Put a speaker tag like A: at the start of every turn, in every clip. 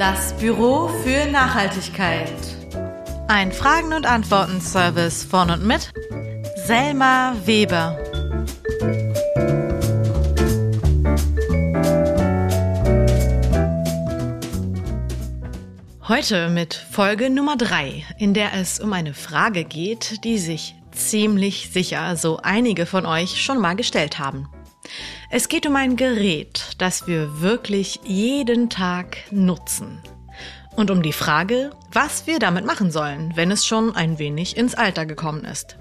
A: Das Büro für Nachhaltigkeit. Ein Fragen- und Antworten-Service von und mit Selma Weber. Heute mit Folge Nummer 3, in der es um eine Frage geht, die sich ziemlich sicher so einige von euch schon mal gestellt haben. Es geht um ein Gerät, das wir wirklich jeden Tag nutzen. Und um die Frage, was wir damit machen sollen, wenn es schon ein wenig ins Alter gekommen ist.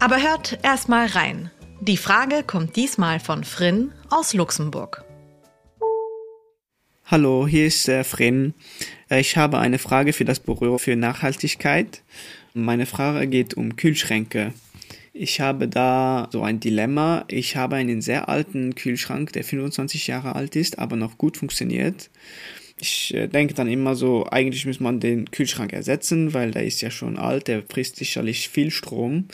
A: Aber hört erstmal rein. Die Frage kommt diesmal von Frin aus Luxemburg.
B: Hallo, hier ist äh, Frin. Äh, ich habe eine Frage für das Büro für Nachhaltigkeit. Meine Frage geht um Kühlschränke. Ich habe da so ein Dilemma. Ich habe einen sehr alten Kühlschrank, der 25 Jahre alt ist, aber noch gut funktioniert. Ich äh, denke dann immer so, eigentlich muss man den Kühlschrank ersetzen, weil der ist ja schon alt, der frisst sicherlich viel Strom.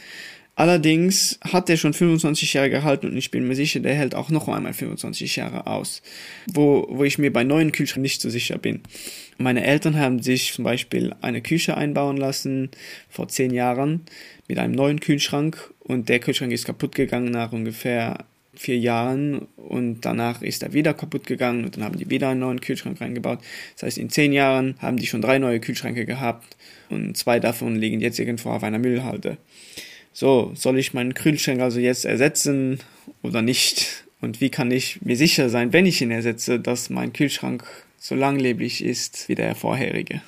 B: Allerdings hat er schon 25 Jahre gehalten und ich bin mir sicher, der hält auch noch einmal 25 Jahre aus. Wo, wo ich mir bei neuen Kühlschränken nicht so sicher bin. Meine Eltern haben sich zum Beispiel eine Küche einbauen lassen vor zehn Jahren mit einem neuen Kühlschrank und der Kühlschrank ist kaputt gegangen nach ungefähr vier Jahren und danach ist er wieder kaputt gegangen und dann haben die wieder einen neuen Kühlschrank reingebaut. Das heißt, in zehn Jahren haben die schon drei neue Kühlschränke gehabt und zwei davon liegen jetzt irgendwo auf einer Müllhalde. So, soll ich meinen Kühlschrank also jetzt ersetzen oder nicht? Und wie kann ich mir sicher sein, wenn ich ihn ersetze, dass mein Kühlschrank so langlebig ist wie der vorherige?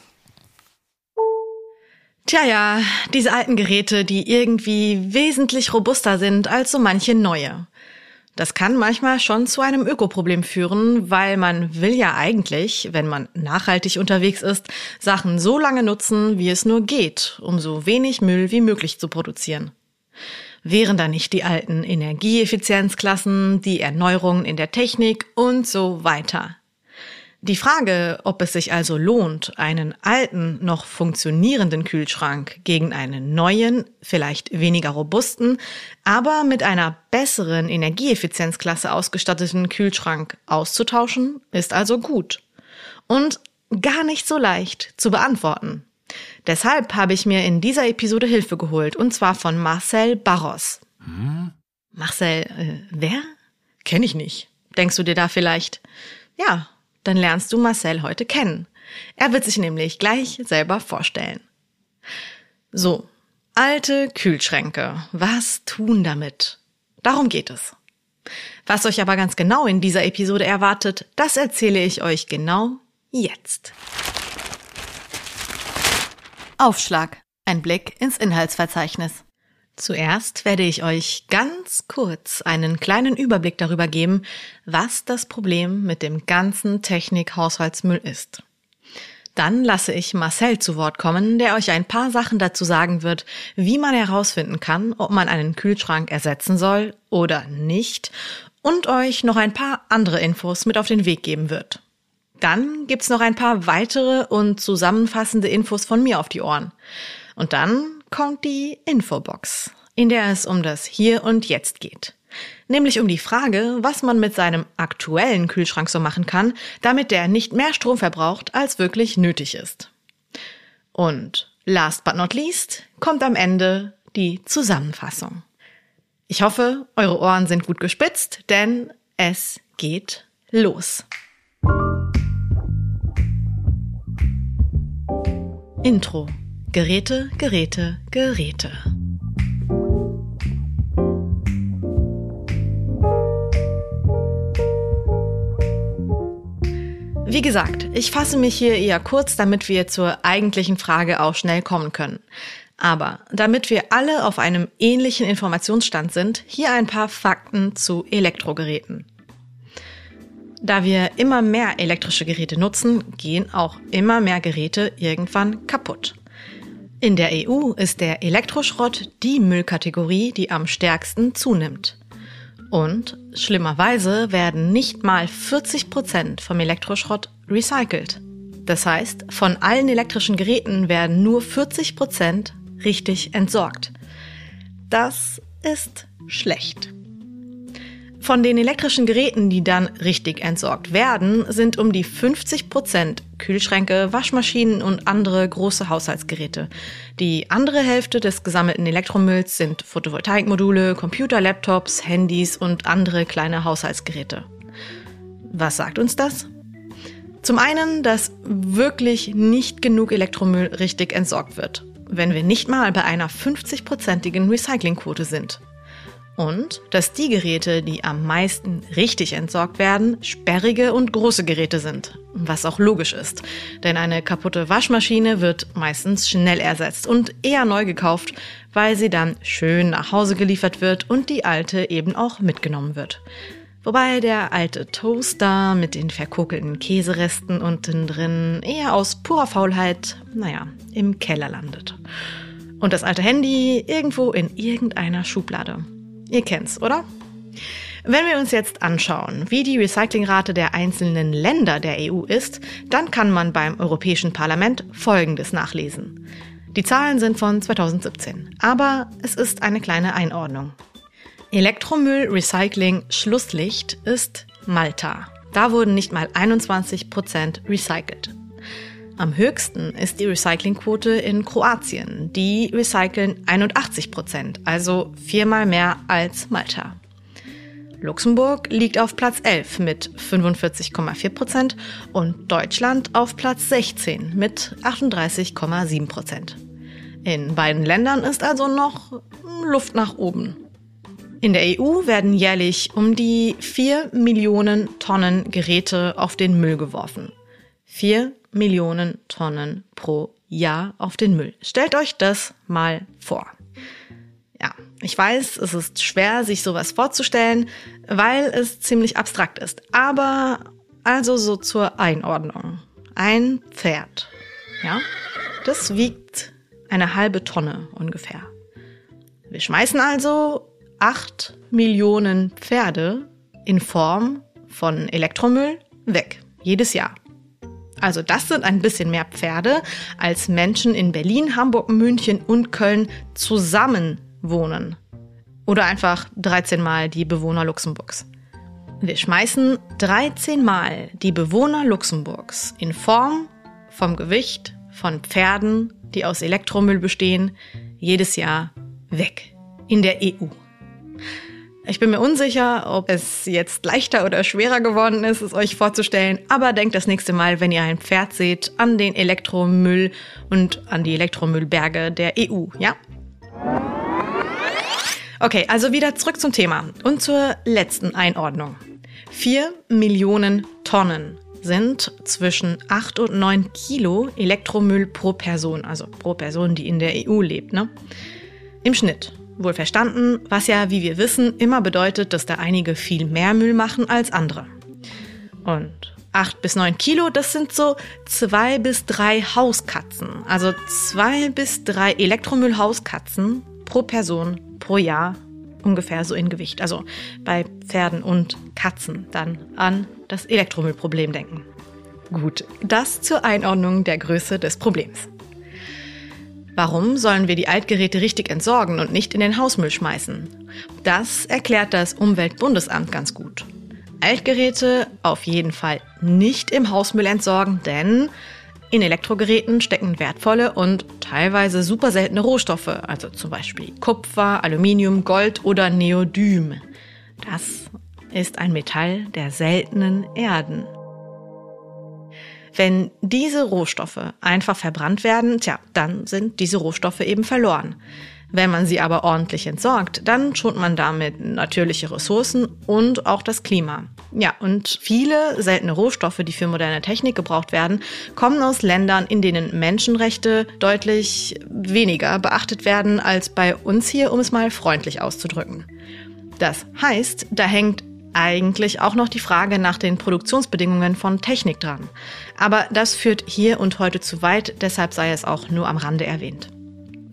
A: Tja, ja, diese alten Geräte, die irgendwie wesentlich robuster sind als so manche neue. Das kann manchmal schon zu einem Ökoproblem führen, weil man will ja eigentlich, wenn man nachhaltig unterwegs ist, Sachen so lange nutzen, wie es nur geht, um so wenig Müll wie möglich zu produzieren. Wären da nicht die alten Energieeffizienzklassen, die Erneuerungen in der Technik und so weiter. Die Frage, ob es sich also lohnt, einen alten, noch funktionierenden Kühlschrank gegen einen neuen, vielleicht weniger robusten, aber mit einer besseren Energieeffizienzklasse ausgestatteten Kühlschrank auszutauschen, ist also gut. Und gar nicht so leicht zu beantworten. Deshalb habe ich mir in dieser Episode Hilfe geholt, und zwar von Marcel Barros. Hm? Marcel, äh, wer? Kenne ich nicht. Denkst du dir da vielleicht? Ja, dann lernst du Marcel heute kennen. Er wird sich nämlich gleich selber vorstellen. So, alte Kühlschränke. Was tun damit? Darum geht es. Was euch aber ganz genau in dieser Episode erwartet, das erzähle ich euch genau jetzt. Aufschlag. Ein Blick ins Inhaltsverzeichnis. Zuerst werde ich euch ganz kurz einen kleinen Überblick darüber geben, was das Problem mit dem ganzen Technik-Haushaltsmüll ist. Dann lasse ich Marcel zu Wort kommen, der euch ein paar Sachen dazu sagen wird, wie man herausfinden kann, ob man einen Kühlschrank ersetzen soll oder nicht und euch noch ein paar andere Infos mit auf den Weg geben wird. Dann gibt's noch ein paar weitere und zusammenfassende Infos von mir auf die Ohren. Und dann kommt die Infobox, in der es um das Hier und Jetzt geht. Nämlich um die Frage, was man mit seinem aktuellen Kühlschrank so machen kann, damit der nicht mehr Strom verbraucht, als wirklich nötig ist. Und last but not least kommt am Ende die Zusammenfassung. Ich hoffe, eure Ohren sind gut gespitzt, denn es geht los. Intro Geräte, Geräte, Geräte. Wie gesagt, ich fasse mich hier eher kurz, damit wir zur eigentlichen Frage auch schnell kommen können. Aber damit wir alle auf einem ähnlichen Informationsstand sind, hier ein paar Fakten zu Elektrogeräten. Da wir immer mehr elektrische Geräte nutzen, gehen auch immer mehr Geräte irgendwann kaputt. In der EU ist der Elektroschrott die Müllkategorie, die am stärksten zunimmt. Und schlimmerweise werden nicht mal 40 Prozent vom Elektroschrott recycelt. Das heißt, von allen elektrischen Geräten werden nur 40 Prozent richtig entsorgt. Das ist schlecht. Von den elektrischen Geräten, die dann richtig entsorgt werden, sind um die 50 Prozent Kühlschränke, Waschmaschinen und andere große Haushaltsgeräte. Die andere Hälfte des gesammelten Elektromülls sind Photovoltaikmodule, Computer, Laptops, Handys und andere kleine Haushaltsgeräte. Was sagt uns das? Zum einen, dass wirklich nicht genug Elektromüll richtig entsorgt wird, wenn wir nicht mal bei einer 50-prozentigen Recyclingquote sind. Und dass die Geräte, die am meisten richtig entsorgt werden, sperrige und große Geräte sind. Was auch logisch ist. Denn eine kaputte Waschmaschine wird meistens schnell ersetzt und eher neu gekauft, weil sie dann schön nach Hause geliefert wird und die alte eben auch mitgenommen wird. Wobei der alte Toaster mit den verkokelten Käseresten unten drin eher aus purer Faulheit, naja, im Keller landet. Und das alte Handy irgendwo in irgendeiner Schublade. Ihr kennt's, oder? Wenn wir uns jetzt anschauen, wie die Recyclingrate der einzelnen Länder der EU ist, dann kann man beim Europäischen Parlament Folgendes nachlesen. Die Zahlen sind von 2017, aber es ist eine kleine Einordnung. Elektromüll Recycling Schlusslicht ist Malta. Da wurden nicht mal 21 Prozent recycelt. Am höchsten ist die Recyclingquote in Kroatien. Die recyceln 81 Prozent, also viermal mehr als Malta. Luxemburg liegt auf Platz 11 mit 45,4 Prozent und Deutschland auf Platz 16 mit 38,7 Prozent. In beiden Ländern ist also noch Luft nach oben. In der EU werden jährlich um die 4 Millionen Tonnen Geräte auf den Müll geworfen. 4 Millionen Tonnen pro Jahr auf den Müll. Stellt euch das mal vor. Ja, ich weiß, es ist schwer, sich sowas vorzustellen, weil es ziemlich abstrakt ist. Aber also so zur Einordnung. Ein Pferd. Ja, das wiegt eine halbe Tonne ungefähr. Wir schmeißen also acht Millionen Pferde in Form von Elektromüll weg. Jedes Jahr. Also das sind ein bisschen mehr Pferde, als Menschen in Berlin, Hamburg, München und Köln zusammen wohnen. Oder einfach 13 Mal die Bewohner Luxemburgs. Wir schmeißen 13 Mal die Bewohner Luxemburgs in Form vom Gewicht von Pferden, die aus Elektromüll bestehen, jedes Jahr weg. In der EU. Ich bin mir unsicher, ob es jetzt leichter oder schwerer geworden ist, es euch vorzustellen, aber denkt das nächste Mal, wenn ihr ein Pferd seht, an den Elektromüll und an die Elektromüllberge der EU, ja? Okay, also wieder zurück zum Thema und zur letzten Einordnung. Vier Millionen Tonnen sind zwischen acht und neun Kilo Elektromüll pro Person, also pro Person, die in der EU lebt, ne? Im Schnitt. Wohl verstanden, was ja, wie wir wissen, immer bedeutet, dass da einige viel mehr Müll machen als andere. Und 8 bis 9 Kilo, das sind so zwei bis drei Hauskatzen. Also zwei bis drei Elektromüll-Hauskatzen pro Person pro Jahr ungefähr so in Gewicht. Also bei Pferden und Katzen dann an das Elektromüllproblem denken. Gut, das zur Einordnung der Größe des Problems. Warum sollen wir die Altgeräte richtig entsorgen und nicht in den Hausmüll schmeißen? Das erklärt das Umweltbundesamt ganz gut. Altgeräte auf jeden Fall nicht im Hausmüll entsorgen, denn in Elektrogeräten stecken wertvolle und teilweise super seltene Rohstoffe, also zum Beispiel Kupfer, Aluminium, Gold oder Neodym. Das ist ein Metall der seltenen Erden. Wenn diese Rohstoffe einfach verbrannt werden, tja, dann sind diese Rohstoffe eben verloren. Wenn man sie aber ordentlich entsorgt, dann schont man damit natürliche Ressourcen und auch das Klima. Ja, und viele seltene Rohstoffe, die für moderne Technik gebraucht werden, kommen aus Ländern, in denen Menschenrechte deutlich weniger beachtet werden als bei uns hier, um es mal freundlich auszudrücken. Das heißt, da hängt eigentlich auch noch die Frage nach den Produktionsbedingungen von Technik dran. Aber das führt hier und heute zu weit, deshalb sei es auch nur am Rande erwähnt.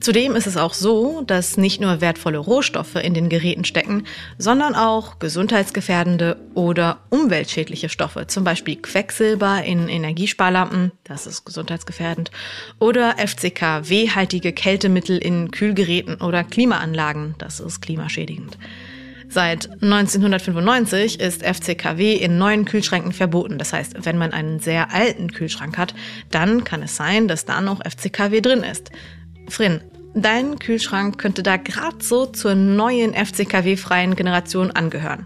A: Zudem ist es auch so, dass nicht nur wertvolle Rohstoffe in den Geräten stecken, sondern auch gesundheitsgefährdende oder umweltschädliche Stoffe, zum Beispiel Quecksilber in Energiesparlampen, das ist gesundheitsgefährdend, oder FCKW-haltige Kältemittel in Kühlgeräten oder Klimaanlagen, das ist klimaschädigend. Seit 1995 ist FCKW in neuen Kühlschränken verboten. Das heißt, wenn man einen sehr alten Kühlschrank hat, dann kann es sein, dass da noch FCKW drin ist. Frin, dein Kühlschrank könnte da gerade so zur neuen FCKW-freien Generation angehören.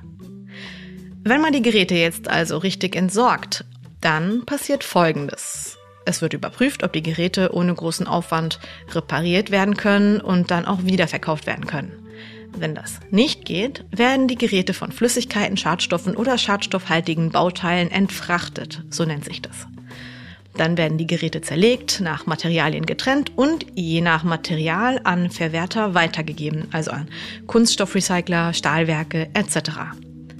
A: Wenn man die Geräte jetzt also richtig entsorgt, dann passiert Folgendes. Es wird überprüft, ob die Geräte ohne großen Aufwand repariert werden können und dann auch wiederverkauft werden können. Wenn das nicht geht, werden die Geräte von Flüssigkeiten, Schadstoffen oder schadstoffhaltigen Bauteilen entfrachtet, so nennt sich das. Dann werden die Geräte zerlegt, nach Materialien getrennt und je nach Material an Verwerter weitergegeben, also an Kunststoffrecycler, Stahlwerke etc.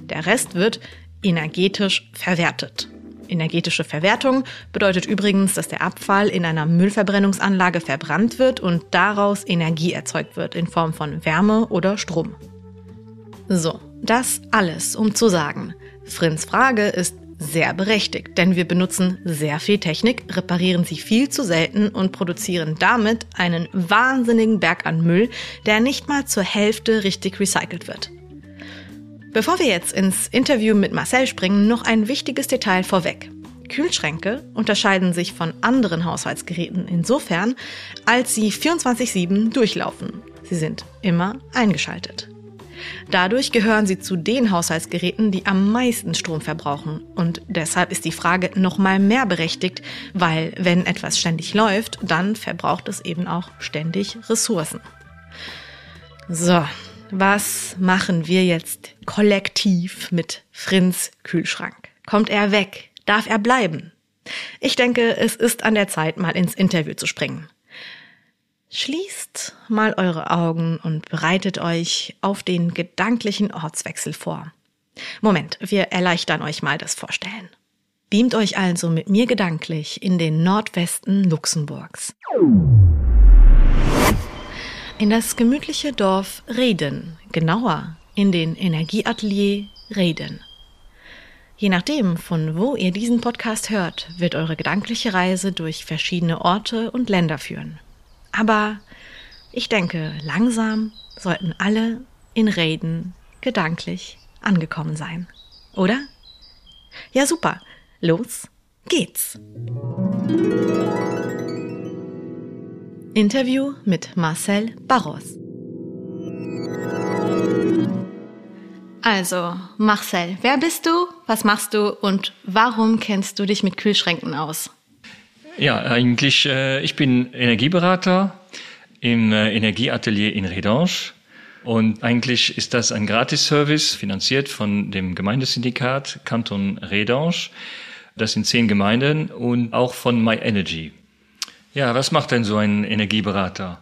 A: Der Rest wird energetisch verwertet. Energetische Verwertung bedeutet übrigens, dass der Abfall in einer Müllverbrennungsanlage verbrannt wird und daraus Energie erzeugt wird in Form von Wärme oder Strom. So, das alles, um zu sagen, Frins Frage ist sehr berechtigt, denn wir benutzen sehr viel Technik, reparieren sie viel zu selten und produzieren damit einen wahnsinnigen Berg an Müll, der nicht mal zur Hälfte richtig recycelt wird. Bevor wir jetzt ins Interview mit Marcel springen, noch ein wichtiges Detail vorweg. Kühlschränke unterscheiden sich von anderen Haushaltsgeräten insofern, als sie 24-7 durchlaufen. Sie sind immer eingeschaltet. Dadurch gehören sie zu den Haushaltsgeräten, die am meisten Strom verbrauchen. Und deshalb ist die Frage noch mal mehr berechtigt, weil wenn etwas ständig läuft, dann verbraucht es eben auch ständig Ressourcen. So, was machen wir jetzt kollektiv mit Frins Kühlschrank? Kommt er weg? Darf er bleiben? Ich denke, es ist an der Zeit, mal ins Interview zu springen. Schließt mal eure Augen und bereitet euch auf den gedanklichen Ortswechsel vor. Moment, wir erleichtern euch mal das Vorstellen. Beamt euch also mit mir gedanklich in den Nordwesten Luxemburgs in das gemütliche Dorf Reden, genauer in den Energieatelier Reden. Je nachdem, von wo ihr diesen Podcast hört, wird eure gedankliche Reise durch verschiedene Orte und Länder führen. Aber ich denke, langsam sollten alle in Reden gedanklich angekommen sein. Oder? Ja, super. Los geht's. Interview mit Marcel Barros. Also, Marcel, wer bist du, was machst du und warum kennst du dich mit Kühlschränken aus?
C: Ja, eigentlich, äh, ich bin Energieberater im äh, Energieatelier in Redange. Und eigentlich ist das ein Gratisservice, finanziert von dem Gemeindesyndikat Kanton Redange. Das sind zehn Gemeinden und auch von My Energy. Ja, was macht denn so ein Energieberater?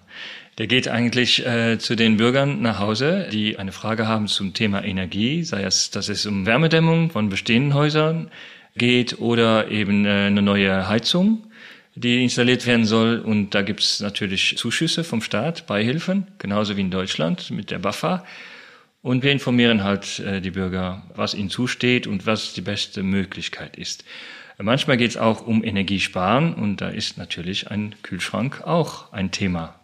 C: Der geht eigentlich äh, zu den Bürgern nach Hause, die eine Frage haben zum Thema Energie, sei es, dass es um Wärmedämmung von bestehenden Häusern geht oder eben äh, eine neue Heizung, die installiert werden soll. Und da gibt's natürlich Zuschüsse vom Staat, Beihilfen, genauso wie in Deutschland mit der BAFA. Und wir informieren halt äh, die Bürger, was ihnen zusteht und was die beste Möglichkeit ist. Manchmal geht es auch um Energiesparen und da ist natürlich ein Kühlschrank auch ein Thema.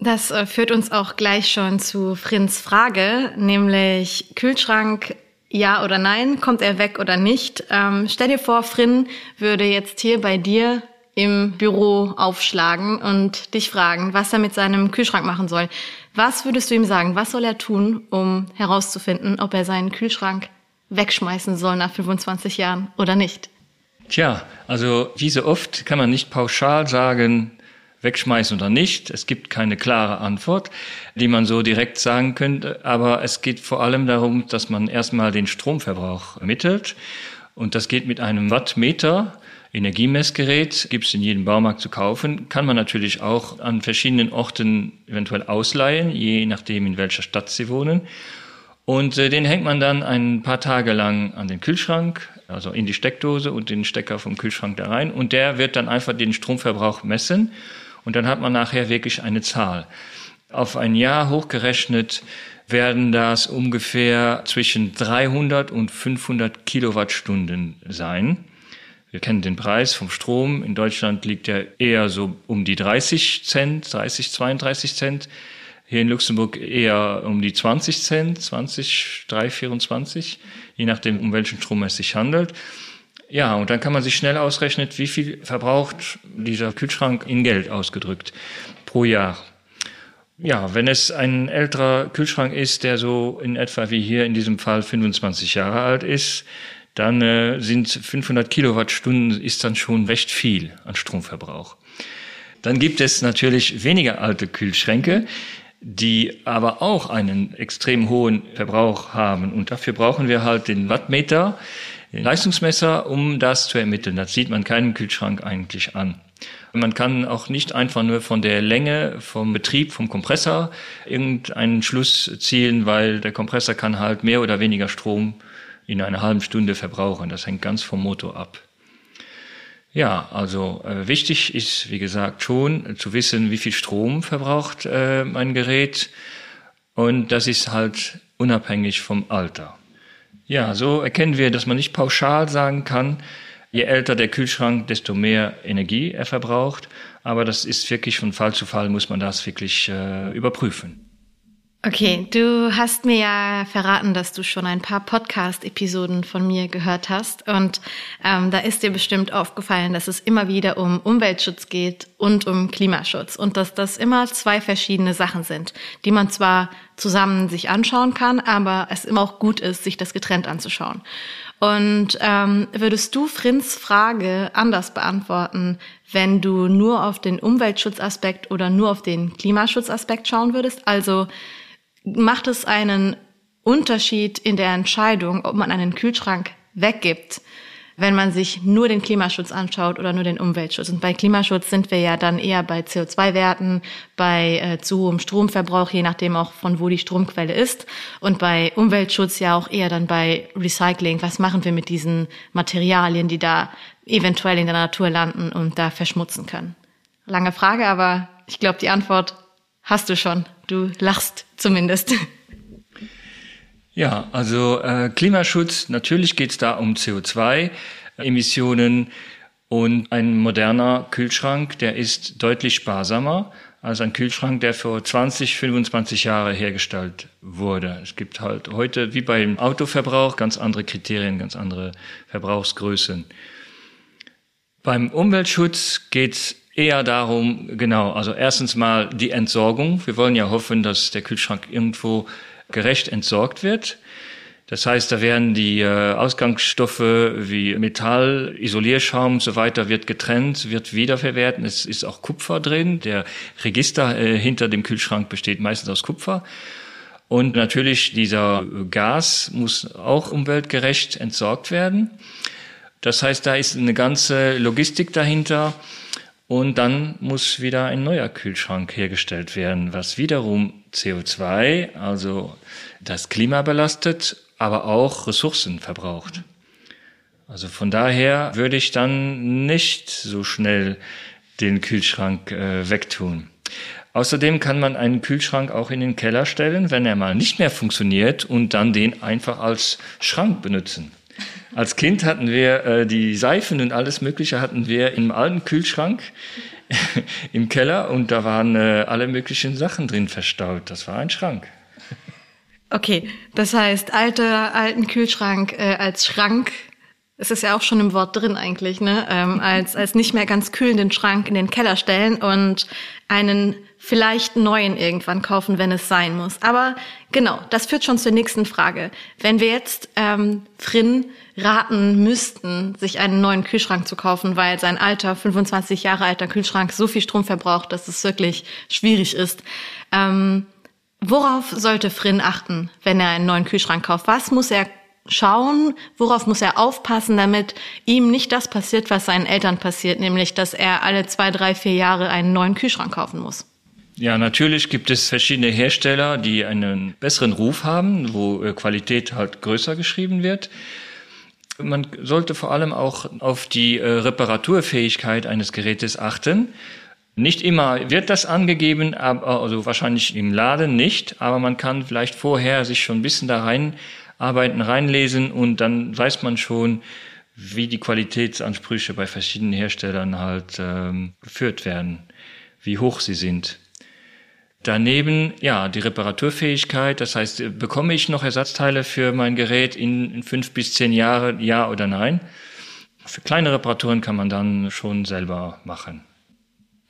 A: Das äh, führt uns auch gleich schon zu Frins Frage, nämlich Kühlschrank ja oder nein, kommt er weg oder nicht? Ähm, stell dir vor, Frin würde jetzt hier bei dir im Büro aufschlagen und dich fragen, was er mit seinem Kühlschrank machen soll. Was würdest du ihm sagen? Was soll er tun, um herauszufinden, ob er seinen Kühlschrank wegschmeißen soll nach 25 Jahren oder nicht?
C: Tja, also wie so oft kann man nicht pauschal sagen, wegschmeißen oder nicht. Es gibt keine klare Antwort, die man so direkt sagen könnte. Aber es geht vor allem darum, dass man erstmal den Stromverbrauch ermittelt. Und das geht mit einem Wattmeter. Energiemessgerät gibt es in jedem Baumarkt zu kaufen, kann man natürlich auch an verschiedenen Orten eventuell ausleihen, je nachdem in welcher Stadt Sie wohnen. Und äh, den hängt man dann ein paar Tage lang an den Kühlschrank, also in die Steckdose und den Stecker vom Kühlschrank da rein. Und der wird dann einfach den Stromverbrauch messen. Und dann hat man nachher wirklich eine Zahl. Auf ein Jahr hochgerechnet werden das ungefähr zwischen 300 und 500 Kilowattstunden sein. Wir kennen den Preis vom Strom. In Deutschland liegt er eher so um die 30 Cent, 30, 32 Cent Hier in Luxemburg eher um die 20 Cent, 20, 3, 24, je nachdem, um welchen Strom es sich handelt. Ja, und dann kann man sich schnell ausrechnen, wie viel verbraucht dieser Kühlschrank in Geld ausgedrückt pro Jahr. Ja, wenn es ein älterer Kühlschrank ist, der so in etwa wie hier in diesem Fall 25 Jahre alt ist, dann äh, sind 500 Kilowattstunden ist dann schon recht viel an Stromverbrauch. Dann gibt es natürlich weniger alte Kühlschränke, die aber auch einen extrem hohen Verbrauch haben. Und dafür brauchen wir halt den Wattmeter, den Leistungsmesser, um das zu ermitteln. Das sieht man keinen Kühlschrank eigentlich an. Man kann auch nicht einfach nur von der Länge vom Betrieb vom Kompressor irgendeinen Schluss zielen, weil der Kompressor kann halt mehr oder weniger Strom in einer halben Stunde verbrauchen. Das hängt ganz vom Motor ab. Ja, also äh, wichtig ist, wie gesagt, schon zu wissen, wie viel Strom verbraucht äh, ein Gerät. Und das ist halt unabhängig vom Alter. Ja, so erkennen wir, dass man nicht pauschal sagen kann, je älter der Kühlschrank, desto mehr Energie er verbraucht. Aber das ist wirklich von Fall zu Fall, muss man das wirklich äh, überprüfen.
A: Okay, du hast mir ja verraten, dass du schon ein paar Podcast-Episoden von mir gehört hast. Und ähm, da ist dir bestimmt aufgefallen, dass es immer wieder um Umweltschutz geht und um Klimaschutz. Und dass das immer zwei verschiedene Sachen sind, die man zwar zusammen sich anschauen kann, aber es immer auch gut ist, sich das getrennt anzuschauen. Und ähm, würdest du Frins Frage anders beantworten, wenn du nur auf den Umweltschutzaspekt oder nur auf den Klimaschutzaspekt schauen würdest? Also macht es einen Unterschied in der Entscheidung, ob man einen Kühlschrank weggibt, wenn man sich nur den Klimaschutz anschaut oder nur den Umweltschutz. Und bei Klimaschutz sind wir ja dann eher bei CO2-Werten, bei äh, zu hohem Stromverbrauch, je nachdem auch von wo die Stromquelle ist. Und bei Umweltschutz ja auch eher dann bei Recycling. Was machen wir mit diesen Materialien, die da eventuell in der Natur landen und da verschmutzen können? Lange Frage, aber ich glaube, die Antwort hast du schon. Du lachst zumindest.
C: Ja, also äh, Klimaschutz, natürlich geht es da um CO2-Emissionen und ein moderner Kühlschrank, der ist deutlich sparsamer als ein Kühlschrank, der vor 20, 25 Jahre hergestellt wurde. Es gibt halt heute, wie beim Autoverbrauch, ganz andere Kriterien, ganz andere Verbrauchsgrößen. Beim Umweltschutz geht es eher darum, genau, also erstens mal die Entsorgung. Wir wollen ja hoffen, dass der Kühlschrank irgendwo gerecht entsorgt wird. Das heißt, da werden die äh, Ausgangsstoffe wie Metall, Isolierschaum und so weiter wird getrennt, wird wiederverwertet. Es ist auch Kupfer drin. Der Register äh, hinter dem Kühlschrank besteht meistens aus Kupfer. Und natürlich dieser Gas muss auch umweltgerecht entsorgt werden. Das heißt, da ist eine ganze Logistik dahinter. Und dann muss wieder ein neuer Kühlschrank hergestellt werden, was wiederum CO2, also das Klima belastet, aber auch Ressourcen verbraucht. Also von daher würde ich dann nicht so schnell den Kühlschrank äh, wegtun. Außerdem kann man einen Kühlschrank auch in den Keller stellen, wenn er mal nicht mehr funktioniert und dann den einfach als Schrank benutzen. Als Kind hatten wir äh, die Seifen und alles Mögliche hatten wir im alten Kühlschrank im Keller und da waren äh, alle möglichen Sachen drin verstaut. Das war ein Schrank.
A: Okay, das heißt, alter alten Kühlschrank äh, als Schrank. Es ist ja auch schon im Wort drin eigentlich, ne? Ähm, als als nicht mehr ganz kühlenden Schrank in den Keller stellen und einen vielleicht neuen irgendwann kaufen, wenn es sein muss. Aber genau, das führt schon zur nächsten Frage. Wenn wir jetzt ähm, Frin raten müssten, sich einen neuen Kühlschrank zu kaufen, weil sein alter, 25 Jahre alter Kühlschrank so viel Strom verbraucht, dass es wirklich schwierig ist. Ähm, worauf sollte Frin achten, wenn er einen neuen Kühlschrank kauft? Was muss er schauen, worauf muss er aufpassen, damit ihm nicht das passiert, was seinen Eltern passiert, nämlich dass er alle zwei, drei, vier Jahre einen neuen Kühlschrank kaufen muss?
C: Ja, natürlich gibt es verschiedene Hersteller, die einen besseren Ruf haben, wo äh, Qualität halt größer geschrieben wird. Man sollte vor allem auch auf die äh, Reparaturfähigkeit eines Gerätes achten. Nicht immer wird das angegeben, also wahrscheinlich im Laden nicht, aber man kann vielleicht vorher sich schon ein bisschen da reinarbeiten, reinlesen und dann weiß man schon, wie die Qualitätsansprüche bei verschiedenen Herstellern halt ähm, geführt werden, wie hoch sie sind. Daneben, ja, die Reparaturfähigkeit. Das heißt, bekomme ich noch Ersatzteile für mein Gerät in fünf bis zehn Jahren, ja oder nein? Für kleine Reparaturen kann man dann schon selber machen.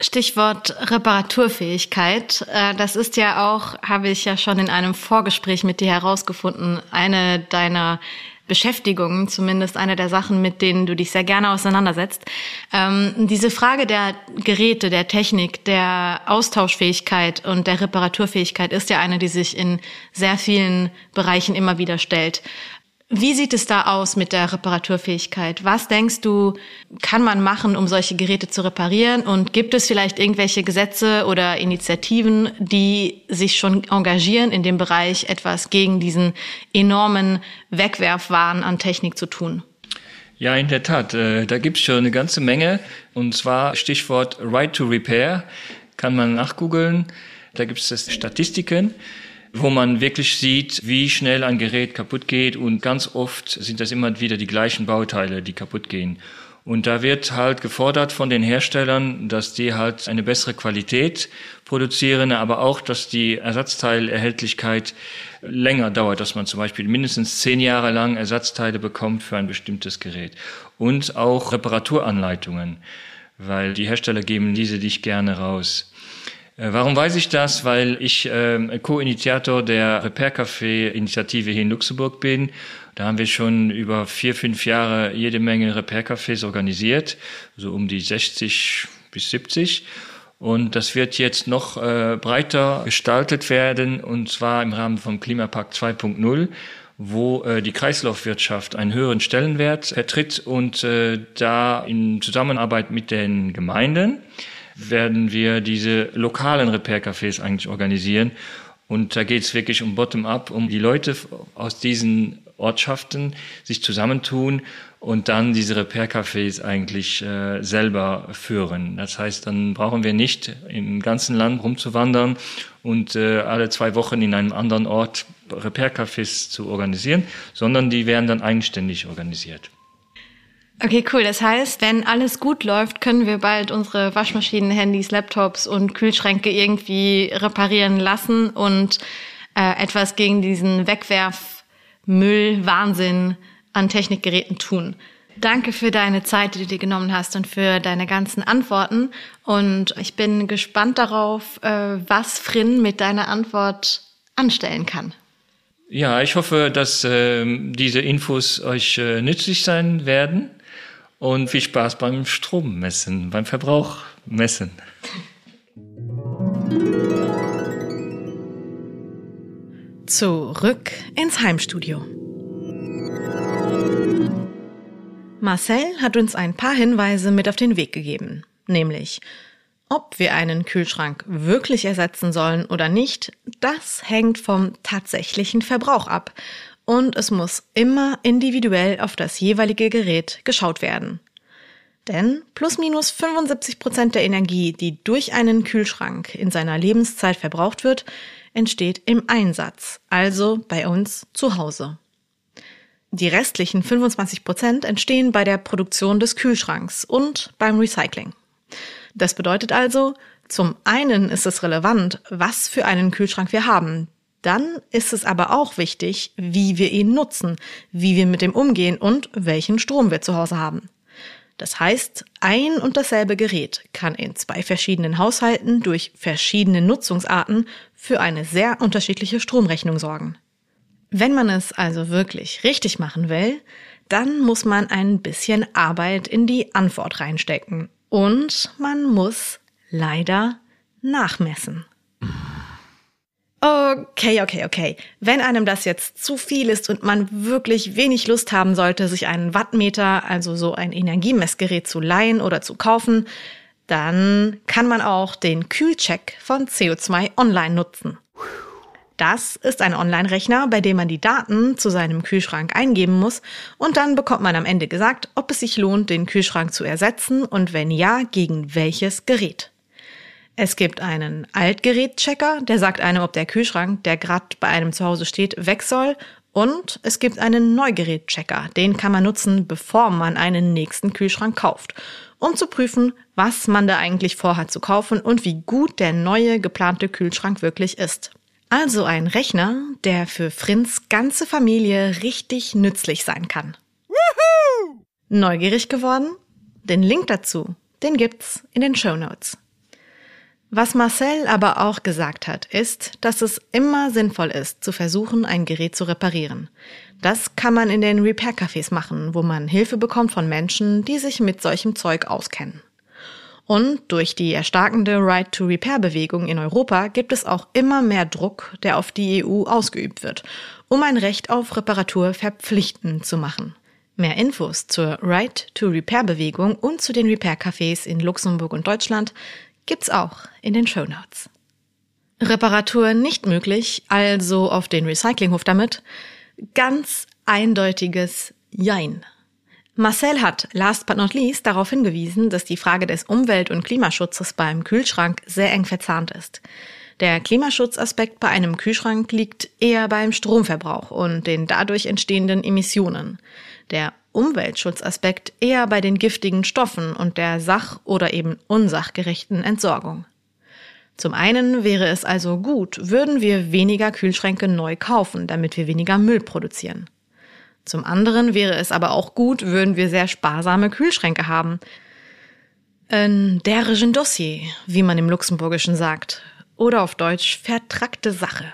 A: Stichwort Reparaturfähigkeit. Äh, das ist ja auch, habe ich ja schon in einem Vorgespräch mit dir herausgefunden, eine deiner Beschäftigungen, zumindest eine der Sachen, mit denen du dich sehr gerne auseinandersetzt. Ähm, diese Frage der Geräte, der Technik, der Austauschfähigkeit und der Reparaturfähigkeit ist ja eine, die sich in sehr vielen Bereichen immer wieder stellt. Wie sieht es da aus mit der Reparaturfähigkeit? Was denkst du, kann man machen, um solche Geräte zu reparieren? Und gibt es vielleicht irgendwelche Gesetze oder Initiativen, die sich schon engagieren, in dem Bereich etwas gegen diesen enormen Wegwerfwahn an Technik zu tun?
C: Ja, in der Tat. Äh, da gibt es schon eine ganze Menge. Und zwar Stichwort Right to Repair kann man nachgoogeln. Da gibt es Statistiken wo man wirklich sieht, wie schnell ein Gerät kaputt geht und ganz oft sind das immer wieder die gleichen Bauteile, die kaputt gehen. Und da wird halt gefordert von den Herstellern, dass die halt eine bessere Qualität produzieren, aber auch, dass die Ersatzteilerhältlichkeit länger dauert, dass man zum Beispiel mindestens zehn Jahre lang Ersatzteile bekommt für ein bestimmtes Gerät. Und auch Reparaturanleitungen, weil die Hersteller geben diese nicht gerne raus. Äh, warum weiß ich das? Weil ich äh, Co-Initiator der Repair Café Initiative hier in Luxemburg bin. Da haben wir schon über vier, fünf Jahre jede Menge Repair Cafés organisiert, so um die 60 bis 70. Und das wird jetzt noch äh, breiter gestaltet werden, und zwar im Rahmen vom Klimapakt 2.0 wo äh, die Kreislaufwirtschaft einen höheren Stellenwert vertritt und äh, da in Zusammenarbeit mit den Gemeinden werden wir diese lokalen Repair-Cafés eigentlich organisieren. Und da geht es wirklich um Bottom-up, um die Leute aus diesen Ortschaften sich zusammentun und dann diese Repair-Cafés eigentlich äh, selber führen. Das heißt, dann brauchen wir nicht im ganzen Land rumzuwandern und äh, alle zwei Wochen in einem anderen Ort Repair-Cafés zu organisieren, sondern die werden dann eigenständig organisiert.
A: Okay, cool. Das heißt, wenn alles gut läuft, können wir bald unsere Waschmaschinen, Handys, Laptops und Kühlschränke irgendwie reparieren lassen und äh, etwas gegen diesen Wegwerfmüll, Wahnsinn an Technikgeräten tun. Danke für deine Zeit, die du dir genommen hast und für deine ganzen Antworten. Und ich bin gespannt darauf, äh, was Frin mit deiner Antwort anstellen kann.
C: Ja, ich hoffe, dass äh, diese Infos euch äh, nützlich sein werden und viel Spaß beim Strommessen, beim Verbrauch messen.
A: Zurück ins Heimstudio. Marcel hat uns ein paar Hinweise mit auf den Weg gegeben, nämlich ob wir einen Kühlschrank wirklich ersetzen sollen oder nicht, das hängt vom tatsächlichen Verbrauch ab und es muss immer individuell auf das jeweilige Gerät geschaut werden. Denn plus minus 75 Prozent der Energie, die durch einen Kühlschrank in seiner Lebenszeit verbraucht wird, entsteht im Einsatz, also bei uns zu Hause. Die restlichen 25 Prozent entstehen bei der Produktion des Kühlschranks und beim Recycling. Das bedeutet also, zum einen ist es relevant, was für einen Kühlschrank wir haben, dann ist es aber auch wichtig, wie wir ihn nutzen, wie wir mit ihm umgehen und welchen Strom wir zu Hause haben. Das heißt, ein und dasselbe Gerät kann in zwei verschiedenen Haushalten durch verschiedene Nutzungsarten für eine sehr unterschiedliche Stromrechnung sorgen. Wenn man es also wirklich richtig machen will, dann muss man ein bisschen Arbeit in die Antwort reinstecken. Und man muss leider nachmessen. Okay, okay, okay. Wenn einem das jetzt zu viel ist und man wirklich wenig Lust haben sollte, sich einen Wattmeter, also so ein Energiemessgerät zu leihen oder zu kaufen, dann kann man auch den Kühlcheck von CO2 Online nutzen. Das ist ein Online-Rechner, bei dem man die Daten zu seinem Kühlschrank eingeben muss und dann bekommt man am Ende gesagt, ob es sich lohnt, den Kühlschrank zu ersetzen und wenn ja, gegen welches Gerät. Es gibt einen Altgerätchecker, der sagt einem, ob der Kühlschrank, der gerade bei einem zu Hause steht, weg soll Und es gibt einen Neugerätchecker, den kann man nutzen, bevor man einen nächsten Kühlschrank kauft, um zu prüfen, was man da eigentlich vorhat zu kaufen und wie gut der neue geplante Kühlschrank wirklich ist. Also ein Rechner, der für Frins ganze Familie richtig nützlich sein kann. Woohoo! Neugierig geworden? Den Link dazu, den gibt's in den Show Notes. Was Marcel aber auch gesagt hat, ist, dass es immer sinnvoll ist, zu versuchen, ein Gerät zu reparieren. Das kann man in den Repair-Cafés machen, wo man Hilfe bekommt von Menschen, die sich mit solchem Zeug auskennen. Und durch die erstarkende Right-to-Repair-Bewegung in Europa gibt es auch immer mehr Druck, der auf die EU ausgeübt wird, um ein Recht auf Reparatur verpflichtend zu machen. Mehr Infos zur Right-to-Repair-Bewegung und zu den Repair-Cafés in Luxemburg und Deutschland gibt's auch in den Show Notes. Reparatur nicht möglich, also auf den Recyclinghof damit. Ganz eindeutiges Jein. Marcel hat last but not least darauf hingewiesen, dass die Frage des Umwelt- und Klimaschutzes beim Kühlschrank sehr eng verzahnt ist. Der Klimaschutzaspekt bei einem Kühlschrank liegt eher beim Stromverbrauch und den dadurch entstehenden Emissionen. Der Umweltschutzaspekt eher bei den giftigen Stoffen und der sach- oder eben unsachgerechten Entsorgung. Zum einen wäre es also gut, würden wir weniger Kühlschränke neu kaufen, damit wir weniger Müll produzieren. Zum anderen wäre es aber auch gut, würden wir sehr sparsame Kühlschränke haben. Ein derigen Dossier, wie man im Luxemburgischen sagt. Oder auf Deutsch vertrackte Sache.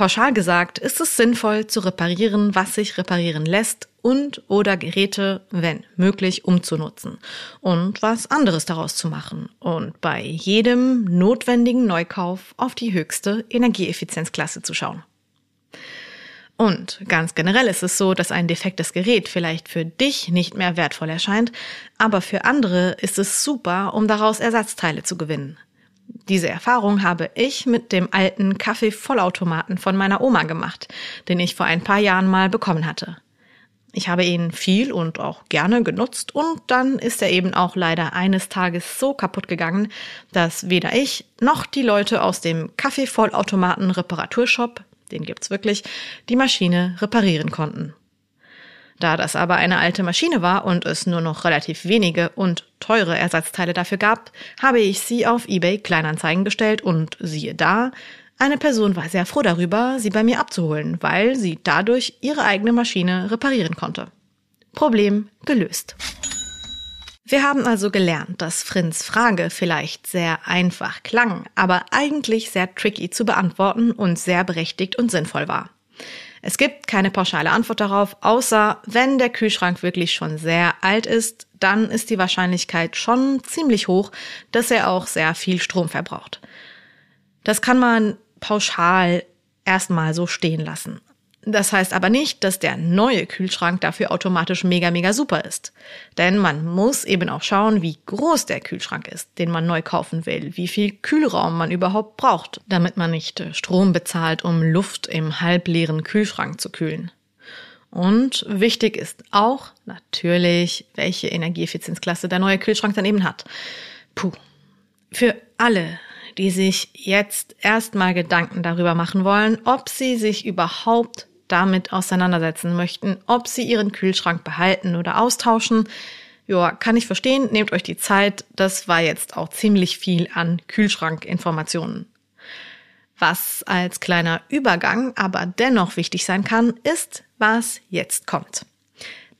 A: Pauschal gesagt ist es sinnvoll zu reparieren, was sich reparieren lässt und oder Geräte, wenn möglich, umzunutzen und was anderes daraus zu machen und bei jedem notwendigen Neukauf auf die höchste Energieeffizienzklasse zu schauen. Und ganz generell ist es so, dass ein defektes Gerät vielleicht für dich nicht mehr wertvoll erscheint, aber für andere ist es super, um daraus Ersatzteile zu gewinnen. Diese Erfahrung habe ich mit dem alten Kaffeevollautomaten von meiner Oma gemacht, den ich vor ein paar Jahren mal bekommen hatte. Ich habe ihn viel und auch gerne genutzt und dann ist er eben auch leider eines Tages so kaputt gegangen, dass weder ich noch die Leute aus dem Kaffeevollautomaten Reparaturshop, den gibt's wirklich, die Maschine reparieren konnten. Da das aber eine alte Maschine war und es nur noch relativ wenige und teure Ersatzteile dafür gab, habe ich sie auf eBay Kleinanzeigen gestellt und siehe da, eine Person war sehr froh darüber, sie bei mir abzuholen, weil sie dadurch ihre eigene Maschine reparieren konnte. Problem gelöst. Wir haben also gelernt, dass Frins Frage vielleicht sehr einfach klang, aber eigentlich sehr tricky zu beantworten und sehr berechtigt und sinnvoll war. Es gibt keine pauschale Antwort darauf, außer wenn der Kühlschrank wirklich schon sehr alt ist, dann ist die Wahrscheinlichkeit schon ziemlich hoch, dass er auch sehr viel Strom verbraucht. Das kann man pauschal erstmal so stehen lassen. Das heißt aber nicht, dass der neue Kühlschrank dafür automatisch mega, mega super ist. Denn man muss eben auch schauen, wie groß der Kühlschrank ist, den man neu kaufen will, wie viel Kühlraum man überhaupt braucht, damit man nicht äh, Strom bezahlt, um Luft im halbleeren Kühlschrank zu kühlen. Und wichtig ist auch natürlich, welche Energieeffizienzklasse der neue Kühlschrank dann eben hat. Puh. Für alle die sich jetzt erstmal Gedanken darüber machen wollen, ob sie sich überhaupt damit auseinandersetzen möchten, ob sie ihren Kühlschrank behalten oder austauschen. Ja, kann ich verstehen, nehmt euch die Zeit. Das war jetzt auch ziemlich viel an Kühlschrankinformationen. Was als kleiner Übergang aber dennoch wichtig sein kann, ist, was jetzt kommt.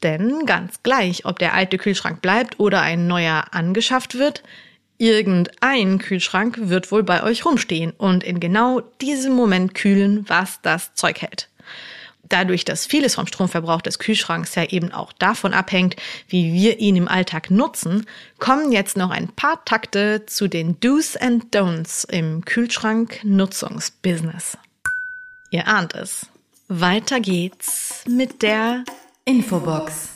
A: Denn ganz gleich, ob der alte Kühlschrank bleibt oder ein neuer angeschafft wird, irgendein Kühlschrank wird wohl bei euch rumstehen und in genau diesem Moment kühlen, was das Zeug hält dadurch, dass vieles vom Stromverbrauch des Kühlschranks ja eben auch davon abhängt, wie wir ihn im Alltag nutzen, kommen jetzt noch ein paar Takte zu den Do's and Don'ts im Kühlschrank-Nutzungsbusiness. Ihr ahnt es. Weiter geht's mit der Infobox.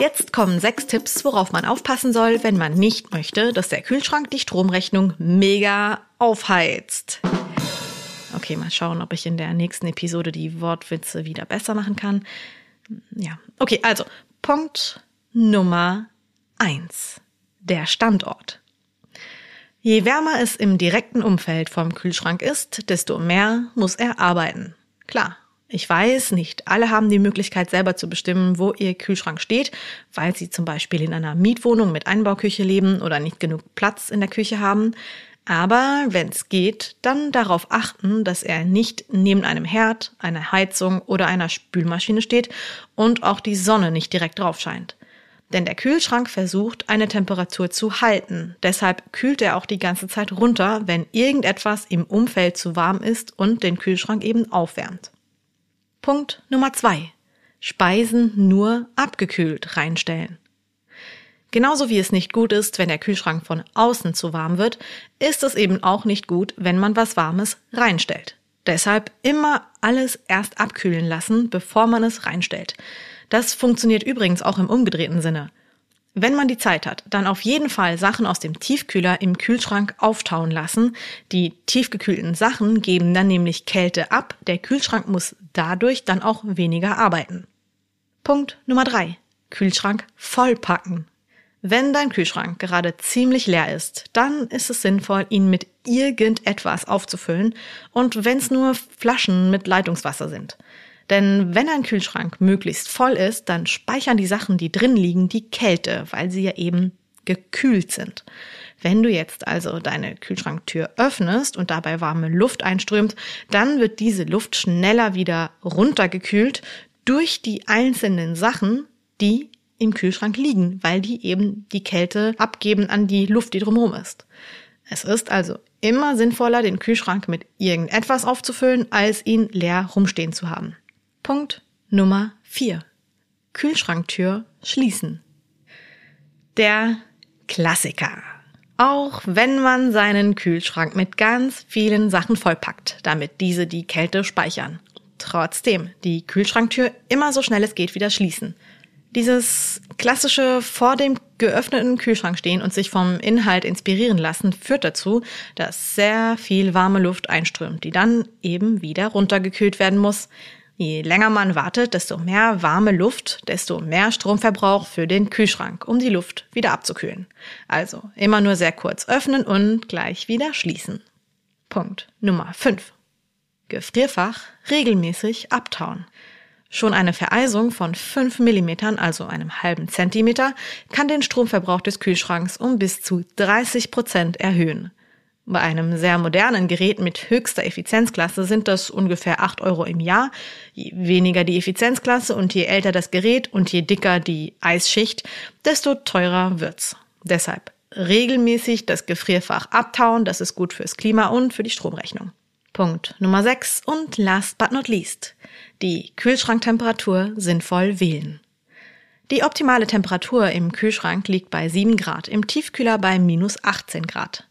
A: Jetzt kommen sechs Tipps, worauf man aufpassen soll, wenn man nicht möchte, dass der Kühlschrank die Stromrechnung mega aufheizt. Okay, mal schauen, ob ich in der nächsten Episode die Wortwitze wieder besser machen kann. Ja, okay, also Punkt Nummer eins: Der Standort. Je wärmer es im direkten Umfeld vom Kühlschrank ist, desto mehr muss er arbeiten. Klar, ich weiß, nicht alle haben die Möglichkeit selber zu bestimmen, wo ihr Kühlschrank steht, weil sie zum Beispiel in einer Mietwohnung mit Einbauküche leben oder nicht genug Platz in der Küche haben. Aber wenn es geht, dann darauf achten, dass er nicht neben einem Herd, einer Heizung oder einer Spülmaschine steht und auch die Sonne nicht direkt drauf scheint. Denn der Kühlschrank versucht, eine Temperatur zu halten. Deshalb kühlt er auch die ganze Zeit runter, wenn irgendetwas im Umfeld zu warm ist und den Kühlschrank eben aufwärmt. Punkt Nummer zwei. Speisen nur abgekühlt reinstellen. Genauso wie es nicht gut ist, wenn der Kühlschrank von außen zu warm wird, ist es eben auch nicht gut, wenn man was Warmes reinstellt. Deshalb immer alles erst abkühlen lassen, bevor man es reinstellt. Das funktioniert übrigens auch im umgedrehten Sinne. Wenn man die Zeit hat, dann auf jeden Fall Sachen aus dem Tiefkühler im Kühlschrank auftauen lassen. Die tiefgekühlten Sachen geben dann nämlich Kälte ab. Der Kühlschrank muss dadurch dann auch weniger arbeiten. Punkt Nummer drei: Kühlschrank vollpacken. Wenn dein Kühlschrank gerade ziemlich leer ist, dann ist es sinnvoll, ihn mit irgendetwas aufzufüllen und wenn es nur Flaschen mit Leitungswasser sind. Denn wenn ein Kühlschrank möglichst voll ist, dann speichern die Sachen, die drin liegen, die Kälte, weil sie ja eben gekühlt sind. Wenn du jetzt also deine Kühlschranktür öffnest und dabei warme Luft einströmt, dann wird diese Luft schneller wieder runtergekühlt durch die einzelnen Sachen, die im Kühlschrank liegen, weil die eben die Kälte abgeben an die Luft, die drumherum ist. Es ist also immer sinnvoller, den Kühlschrank mit irgendetwas aufzufüllen, als ihn leer rumstehen zu haben. Punkt Nummer 4. Kühlschranktür schließen. Der Klassiker. Auch wenn man seinen Kühlschrank mit ganz vielen Sachen vollpackt, damit diese die Kälte speichern. Trotzdem die Kühlschranktür immer so schnell es geht wieder schließen. Dieses klassische vor dem geöffneten Kühlschrank stehen und sich vom Inhalt inspirieren lassen führt dazu, dass sehr viel warme Luft einströmt, die dann eben wieder runtergekühlt werden muss, Je länger man wartet, desto mehr warme Luft, desto mehr Stromverbrauch für den Kühlschrank, um die Luft wieder abzukühlen. Also immer nur sehr kurz öffnen und gleich wieder schließen. Punkt Nummer 5. Gefrierfach regelmäßig abtauen. Schon eine Vereisung von 5 mm, also einem halben Zentimeter, kann den Stromverbrauch des Kühlschranks um bis zu 30 Prozent erhöhen. Bei einem sehr modernen Gerät mit höchster Effizienzklasse sind das ungefähr 8 Euro im Jahr. Je weniger die Effizienzklasse und je älter das Gerät und je dicker die Eisschicht, desto teurer wird's. Deshalb regelmäßig das Gefrierfach abtauen, das ist gut fürs Klima und für die Stromrechnung. Punkt Nummer 6 und last but not least. Die Kühlschranktemperatur sinnvoll wählen. Die optimale Temperatur im Kühlschrank liegt bei 7 Grad, im Tiefkühler bei minus 18 Grad.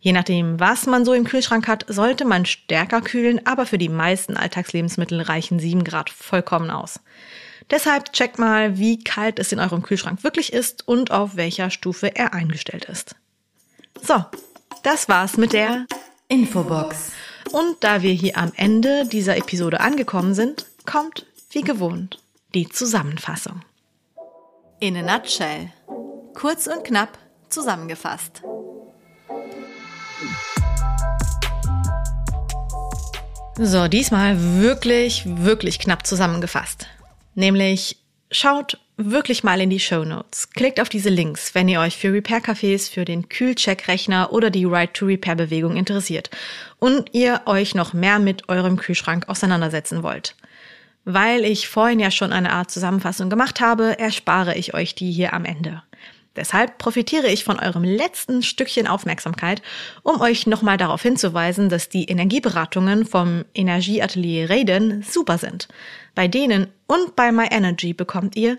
A: Je nachdem, was man so im Kühlschrank hat, sollte man stärker kühlen, aber für die meisten Alltagslebensmittel reichen 7 Grad vollkommen aus. Deshalb checkt mal, wie kalt es in eurem Kühlschrank wirklich ist und auf welcher Stufe er eingestellt ist. So, das war's mit der Infobox. Und da wir hier am Ende dieser Episode angekommen sind, kommt, wie gewohnt, die Zusammenfassung. In a nutshell. Kurz und knapp zusammengefasst. So, diesmal wirklich, wirklich knapp zusammengefasst. Nämlich schaut wirklich mal in die Show Notes. Klickt auf diese Links, wenn ihr euch für Repair-Cafés, für den Kühlcheck-Rechner oder die Right-to-Repair-Bewegung interessiert und ihr euch noch mehr mit eurem Kühlschrank auseinandersetzen wollt. Weil ich vorhin ja schon eine Art Zusammenfassung gemacht habe, erspare ich euch die hier am Ende. Deshalb profitiere ich von eurem letzten Stückchen Aufmerksamkeit, um euch nochmal darauf hinzuweisen, dass die Energieberatungen vom Energieatelier Reden super sind. Bei denen und bei MyEnergy bekommt ihr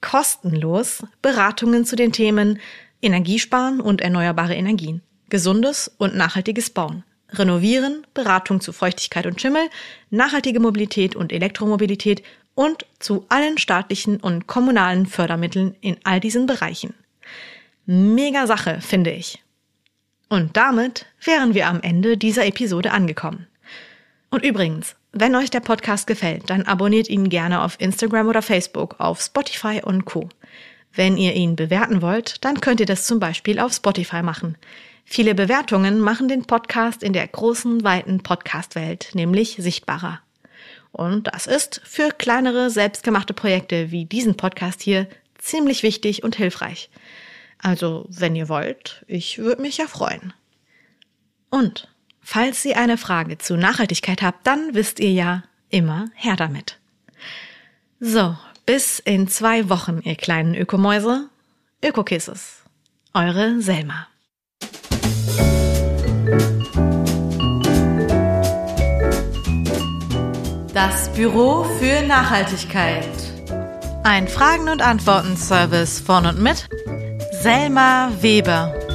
A: kostenlos Beratungen zu den Themen Energiesparen und erneuerbare Energien, gesundes und nachhaltiges Bauen, Renovieren, Beratung zu Feuchtigkeit und Schimmel, nachhaltige Mobilität und Elektromobilität und zu allen staatlichen und kommunalen Fördermitteln in all diesen Bereichen. Mega Sache, finde ich. Und damit wären wir am Ende dieser Episode angekommen. Und übrigens, wenn euch der Podcast gefällt, dann abonniert ihn gerne auf Instagram oder Facebook, auf Spotify und Co. Wenn ihr ihn bewerten wollt, dann könnt ihr das zum Beispiel auf Spotify machen. Viele Bewertungen machen den Podcast in der großen, weiten Podcast-Welt nämlich sichtbarer. Und das ist für kleinere, selbstgemachte Projekte wie diesen Podcast hier ziemlich wichtig und hilfreich. Also, wenn ihr wollt, ich würde mich ja freuen. Und falls ihr eine Frage zu Nachhaltigkeit habt, dann wisst ihr ja immer her damit. So, bis in zwei Wochen, ihr kleinen Ökomäuse. Ökokisses. Eure Selma. Das Büro für Nachhaltigkeit. Ein Fragen- und Antworten-Service von und mit Selma Weber.